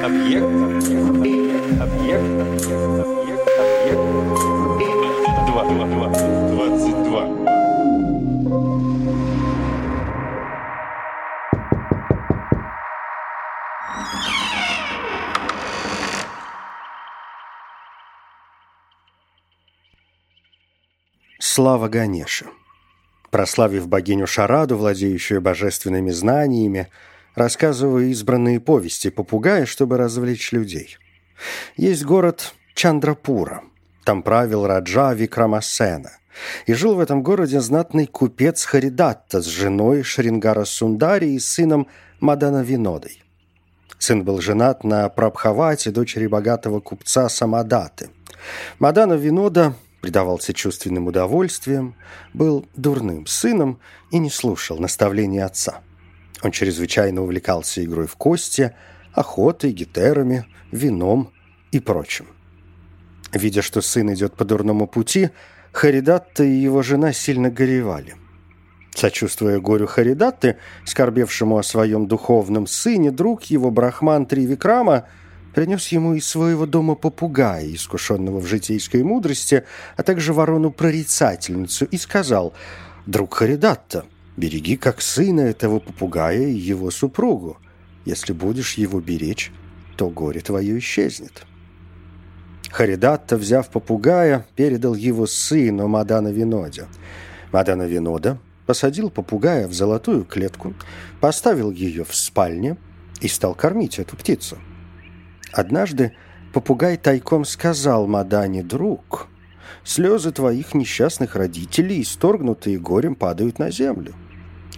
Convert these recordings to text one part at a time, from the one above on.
Объект. Объект. Объект. Объект. Два. Два. Два. Двадцать два. Слава Ганеша. Прославив богиню Шараду, владеющую божественными знаниями, рассказываю избранные повести попугая, чтобы развлечь людей. Есть город Чандрапура. Там правил Раджа Викрамасена. И жил в этом городе знатный купец Харидатта с женой Шрингара Сундари и сыном Мадана Винодой. Сын был женат на Прабхавате, дочери богатого купца Самадаты. Мадана Винода предавался чувственным удовольствиям, был дурным сыном и не слушал наставлений отца. Он чрезвычайно увлекался игрой в кости, охотой, гитерами, вином и прочим. Видя, что сын идет по дурному пути, Харидатта и его жена сильно горевали. Сочувствуя горю Харидатты, скорбевшему о своем духовном сыне, друг его, Брахман Тривикрама, принес ему из своего дома попугая, искушенного в житейской мудрости, а также ворону-прорицательницу, и сказал, «Друг Харидатта, береги как сына этого попугая и его супругу. Если будешь его беречь, то горе твое исчезнет». Харидатта, взяв попугая, передал его сыну Мадана Виноде. Мадана Винода посадил попугая в золотую клетку, поставил ее в спальне и стал кормить эту птицу. Однажды попугай тайком сказал Мадане, «Друг, слезы твоих несчастных родителей, исторгнутые горем, падают на землю.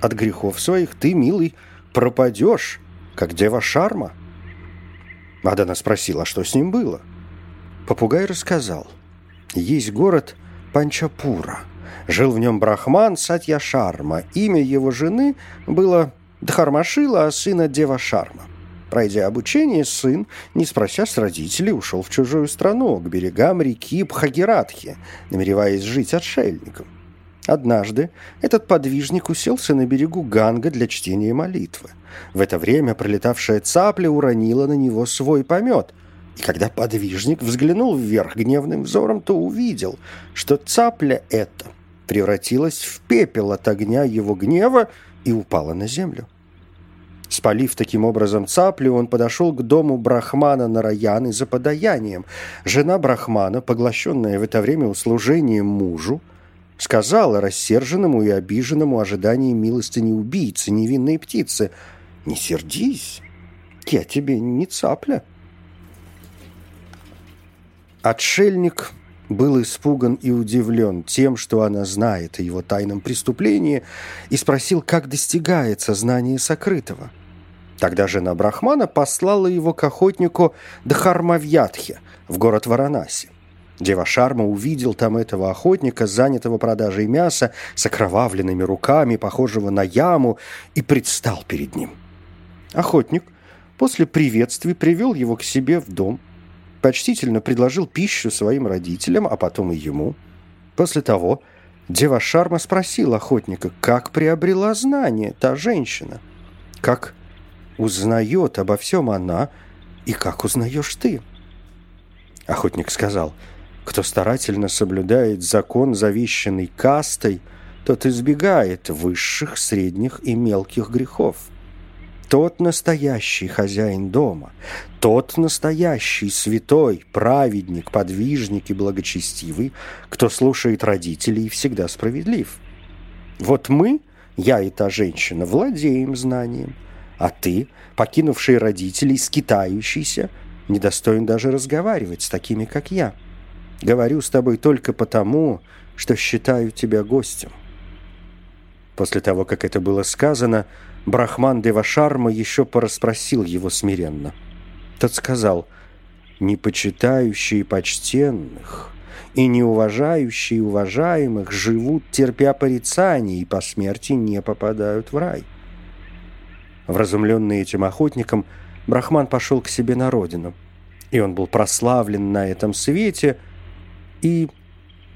От грехов своих ты, милый, пропадешь, как дева Шарма». Мадана спросила, что с ним было. Попугай рассказал. Есть город Панчапура. Жил в нем брахман Сатья Шарма. Имя его жены было Дхармашила, а сына Дева Шарма. Пройдя обучение, сын, не спросясь родителей, ушел в чужую страну, к берегам реки Бхагиратхи, намереваясь жить отшельником. Однажды этот подвижник уселся на берегу Ганга для чтения молитвы. В это время пролетавшая цапля уронила на него свой помет. И когда подвижник взглянул вверх гневным взором, то увидел, что цапля эта превратилась в пепел от огня его гнева и упала на землю. Спалив таким образом цаплю, он подошел к дому Брахмана Нараяны за подаянием. Жена Брахмана, поглощенная в это время услужением мужу, сказала рассерженному и обиженному ожидании милостыни убийцы, невинной птицы, «Не сердись, я тебе не цапля». Отшельник был испуган и удивлен тем, что она знает о его тайном преступлении, и спросил, как достигается знание сокрытого. Тогда жена Брахмана послала его к охотнику Дхармавьятхе в город Варанаси. Дева Шарма увидел там этого охотника, занятого продажей мяса, с окровавленными руками, похожего на яму, и предстал перед ним. Охотник после приветствий привел его к себе в дом, почтительно предложил пищу своим родителям, а потом и ему. После того Дева Шарма спросил охотника, как приобрела знание та женщина, как узнает обо всем она и как узнаешь ты. Охотник сказал, кто старательно соблюдает закон, завещанный кастой, тот избегает высших, средних и мелких грехов. Тот настоящий хозяин дома, тот настоящий святой, праведник, подвижник и благочестивый, кто слушает родителей и всегда справедлив. Вот мы, я и та женщина, владеем знанием, а ты, покинувший родителей, скитающийся, недостоин даже разговаривать с такими, как я. Говорю с тобой только потому, что считаю тебя гостем. После того, как это было сказано, Брахман Девашарма еще порасспросил его смиренно. Тот сказал, «Не почитающие почтенных и не уважающие уважаемых живут, терпя порицание, и по смерти не попадают в рай». Вразумленный этим охотником, Брахман пошел к себе на родину, и он был прославлен на этом свете, и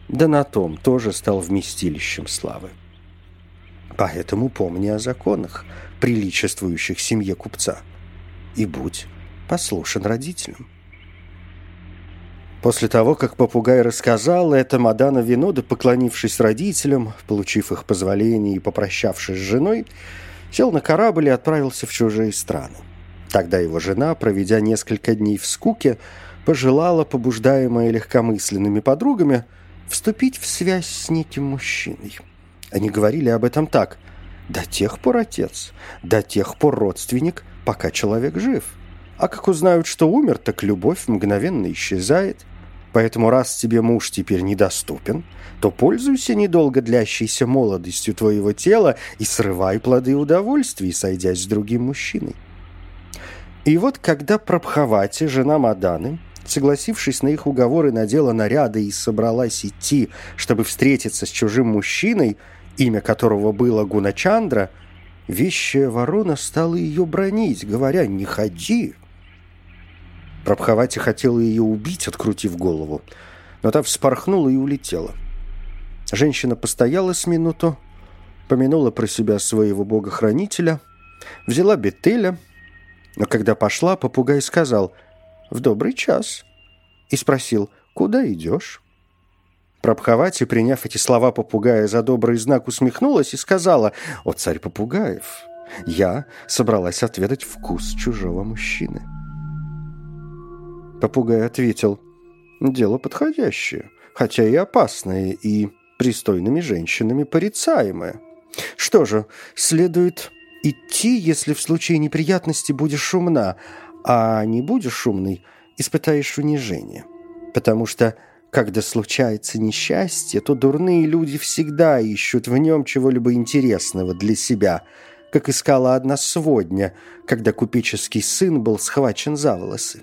да на том тоже стал вместилищем славы. Поэтому помни о законах, приличествующих семье купца, и будь послушен родителям. После того, как попугай рассказал это, Мадана Винода, поклонившись родителям, получив их позволение и попрощавшись с женой, сел на корабль и отправился в чужие страны. Тогда его жена, проведя несколько дней в скуке, пожелала, побуждаемая легкомысленными подругами, вступить в связь с неким мужчиной. Они говорили об этом так «До тех пор отец, до тех пор родственник, пока человек жив». А как узнают, что умер, так любовь мгновенно исчезает. Поэтому раз тебе муж теперь недоступен, то пользуйся недолго длящейся молодостью твоего тела и срывай плоды удовольствий, сойдясь с другим мужчиной. И вот когда Прабхавати, жена Маданы, согласившись на их уговоры, надела наряды и собралась идти, чтобы встретиться с чужим мужчиной, имя которого было Гуначандра, вещая ворона стала ее бронить, говоря «Не ходи, Прабхавати хотела ее убить, открутив голову, но та вспорхнула и улетела. Женщина постояла с минуту, помянула про себя своего бога-хранителя, взяла бетеля, но когда пошла, попугай сказал «В добрый час» и спросил «Куда идешь?» Прабхавати, приняв эти слова попугая за добрый знак, усмехнулась и сказала «О, царь попугаев, я собралась отведать вкус чужого мужчины». Попугай ответил, «Дело подходящее, хотя и опасное, и пристойными женщинами порицаемое. Что же, следует идти, если в случае неприятности будешь шумна, а не будешь шумной, испытаешь унижение. Потому что, когда случается несчастье, то дурные люди всегда ищут в нем чего-либо интересного для себя, как искала одна сводня, когда купеческий сын был схвачен за волосы.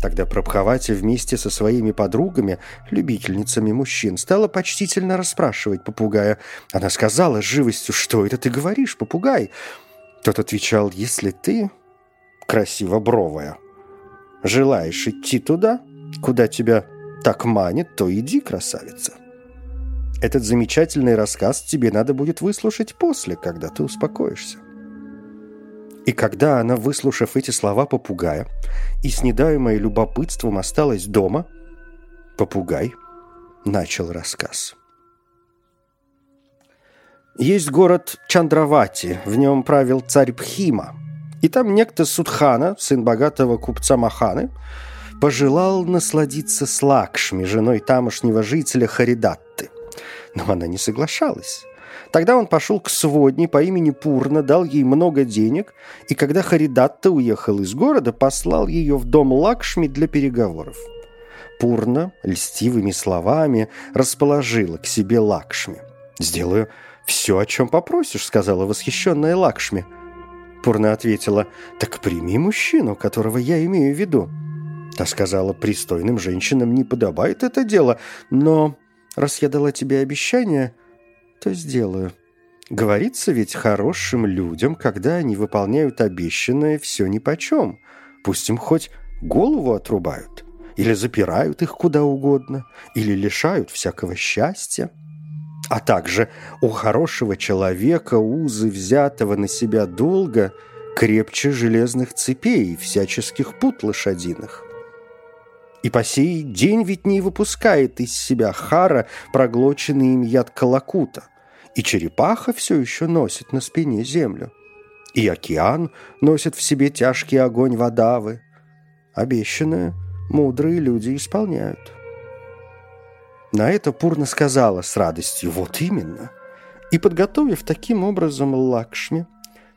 Тогда Прабхавати вместе со своими подругами, любительницами мужчин, стала почтительно расспрашивать попугая. Она сказала с живостью, что это ты говоришь, попугай? Тот отвечал, если ты красиво-бровая, желаешь идти туда, куда тебя так манит, то иди, красавица. Этот замечательный рассказ тебе надо будет выслушать после, когда ты успокоишься. И когда она, выслушав эти слова попугая, и с недаемой любопытством осталась дома, попугай начал рассказ. Есть город Чандравати, в нем правил царь Пхима. И там некто Судхана, сын богатого купца Маханы, пожелал насладиться с Лакшми, женой тамошнего жителя Харидатты. Но она не соглашалась. Тогда он пошел к сводне по имени Пурна, дал ей много денег, и когда Харидатта уехал из города, послал ее в дом Лакшми для переговоров. Пурна льстивыми словами расположила к себе Лакшми. «Сделаю все, о чем попросишь», — сказала восхищенная Лакшми. Пурна ответила, «Так прими мужчину, которого я имею в виду». Та сказала, «Пристойным женщинам не подобает это дело, но раз я дала тебе обещание...» то сделаю. Говорится ведь хорошим людям, когда они выполняют обещанное все нипочем. Пусть им хоть голову отрубают, или запирают их куда угодно, или лишают всякого счастья. А также у хорошего человека узы взятого на себя долга крепче железных цепей и всяческих пут лошадиных. И по сей день ведь не выпускает из себя хара проглоченный им яд калакута. И черепаха все еще носит на спине землю. И океан носит в себе тяжкий огонь водавы. Обещанное мудрые люди исполняют. На это Пурна сказала с радостью «Вот именно». И, подготовив таким образом Лакшми,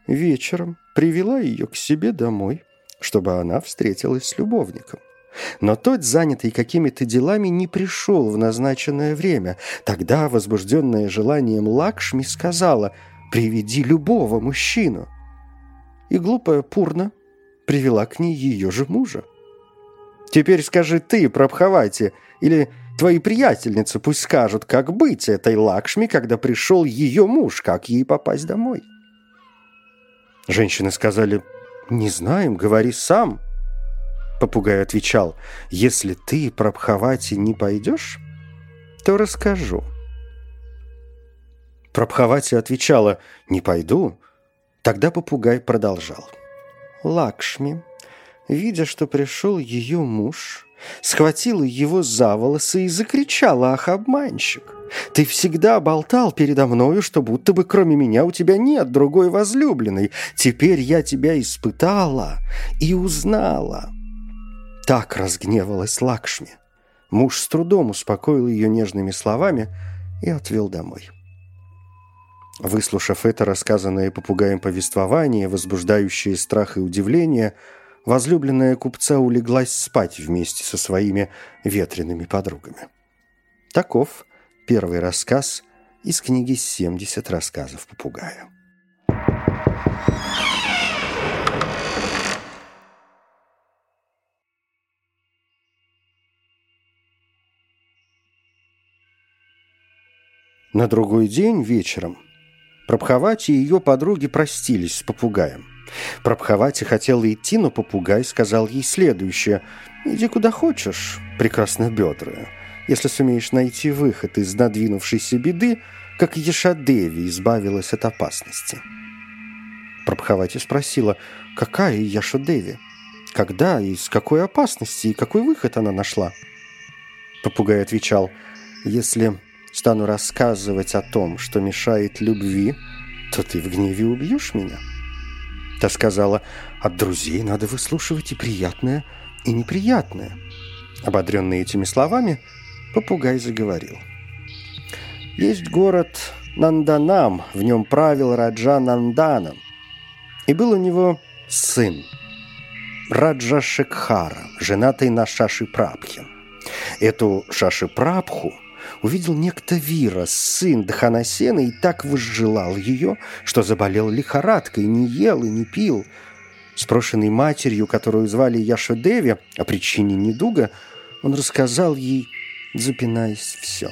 вечером привела ее к себе домой, чтобы она встретилась с любовником. Но тот, занятый какими-то делами, не пришел в назначенное время. Тогда, возбужденная желанием Лакшми, сказала «Приведи любого мужчину». И глупая Пурна привела к ней ее же мужа. «Теперь скажи ты, Прабхавати, или твои приятельницы пусть скажут, как быть этой Лакшми, когда пришел ее муж, как ей попасть домой». Женщины сказали «Не знаем, говори сам». Попугай отвечал, «Если ты, Прабхавати, не пойдешь, то расскажу». Прабхавати отвечала, «Не пойду». Тогда попугай продолжал. «Лакшми, видя, что пришел ее муж, схватила его за волосы и закричала «Ах, обманщик! Ты всегда болтал передо мною, что будто бы кроме меня у тебя нет другой возлюбленной. Теперь я тебя испытала и узнала». Так разгневалась Лакшми. Муж с трудом успокоил ее нежными словами и отвел домой. Выслушав это рассказанное попугаем повествование, возбуждающее страх и удивление, возлюбленная купца улеглась спать вместе со своими ветреными подругами. Таков первый рассказ из книги «70 рассказов попугая». На другой день вечером Прабхавати и ее подруги простились с попугаем. Прабхавати хотела идти, но попугай сказал ей следующее. «Иди куда хочешь, прекрасно бедра, если сумеешь найти выход из надвинувшейся беды, как Ешадеви избавилась от опасности». Прабхавати спросила, какая Яшадеви? Когда и с какой опасности, и какой выход она нашла? Попугай отвечал, если стану рассказывать о том, что мешает любви, то ты в гневе убьешь меня». Та сказала, от друзей надо выслушивать и приятное, и неприятное. Ободренный этими словами, попугай заговорил. Есть город Нанданам, в нем правил Раджа Нанданом. И был у него сын, Раджа Шекхара, женатый на Шаши Прабхе. Эту Шаши Прабху – увидел некто Вира, сын Дханасена, и так возжелал ее, что заболел лихорадкой, не ел и не пил. Спрошенный матерью, которую звали Яшодеви, о причине недуга, он рассказал ей, запинаясь, все.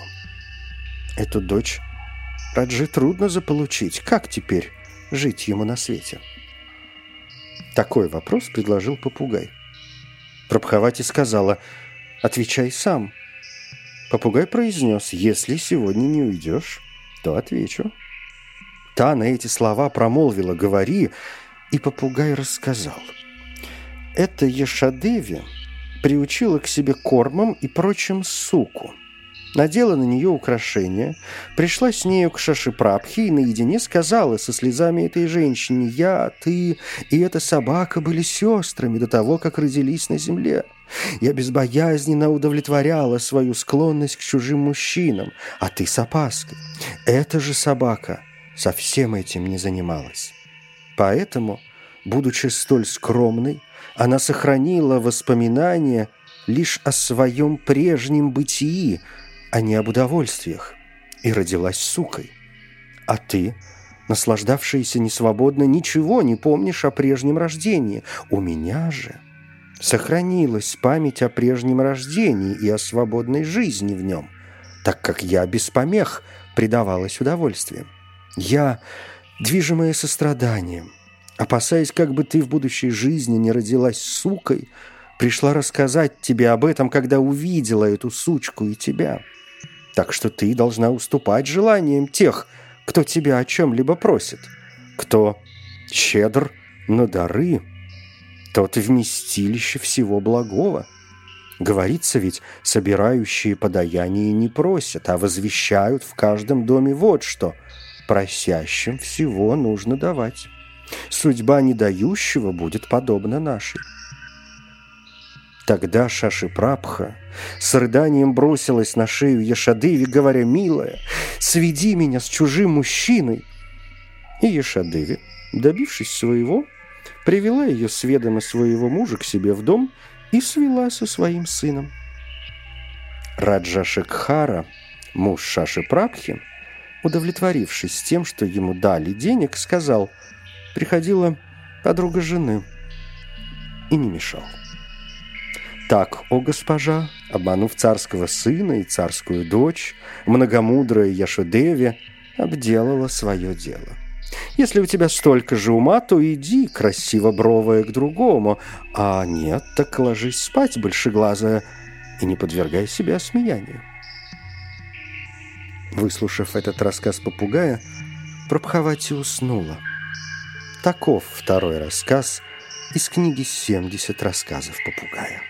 Эту дочь Раджи трудно заполучить. Как теперь жить ему на свете? Такой вопрос предложил попугай. Прабхавати сказала, отвечай сам – Попугай произнес, если сегодня не уйдешь, то отвечу. Та на эти слова промолвила «говори», и попугай рассказал. Это Ешадеви приучила к себе кормом и прочим суку – надела на нее украшения, пришла с нею к Шашипрабхе и наедине сказала со слезами этой женщине «Я, ты и эта собака были сестрами до того, как родились на земле. Я безбоязненно удовлетворяла свою склонность к чужим мужчинам, а ты с опаской. Эта же собака совсем этим не занималась. Поэтому, будучи столь скромной, она сохранила воспоминания лишь о своем прежнем бытии, а не об удовольствиях, и родилась сукой. А ты, наслаждавшаяся несвободно, ничего не помнишь о прежнем рождении. У меня же сохранилась память о прежнем рождении и о свободной жизни в нем, так как я без помех предавалась удовольствием. Я, движимая состраданием, опасаясь, как бы ты в будущей жизни не родилась сукой, пришла рассказать тебе об этом, когда увидела эту сучку и тебя». Так что ты должна уступать желаниям тех, кто тебя о чем-либо просит. Кто щедр на дары, тот вместилище всего благого. Говорится ведь, собирающие подаяние не просят, а возвещают в каждом доме вот что. Просящим всего нужно давать. Судьба недающего будет подобна нашей. Тогда Шаши Прабха с рыданием бросилась на шею Ешадеви, говоря, «Милая, сведи меня с чужим мужчиной». И Ешадеви, добившись своего, привела ее с ведома своего мужа к себе в дом и свела со своим сыном. Раджа Шекхара, муж Шаши Прабхи, удовлетворившись тем, что ему дали денег, сказал, приходила подруга жены и не мешал. Так, о госпожа, обманув царского сына и царскую дочь, многомудрая Яшодеви обделала свое дело. Если у тебя столько же ума, то иди, красиво бровая, к другому, а нет, так ложись спать, большеглазая, и не подвергай себя смеянию. Выслушав этот рассказ попугая, Прабхавати уснула. Таков второй рассказ из книги «70 рассказов попугая».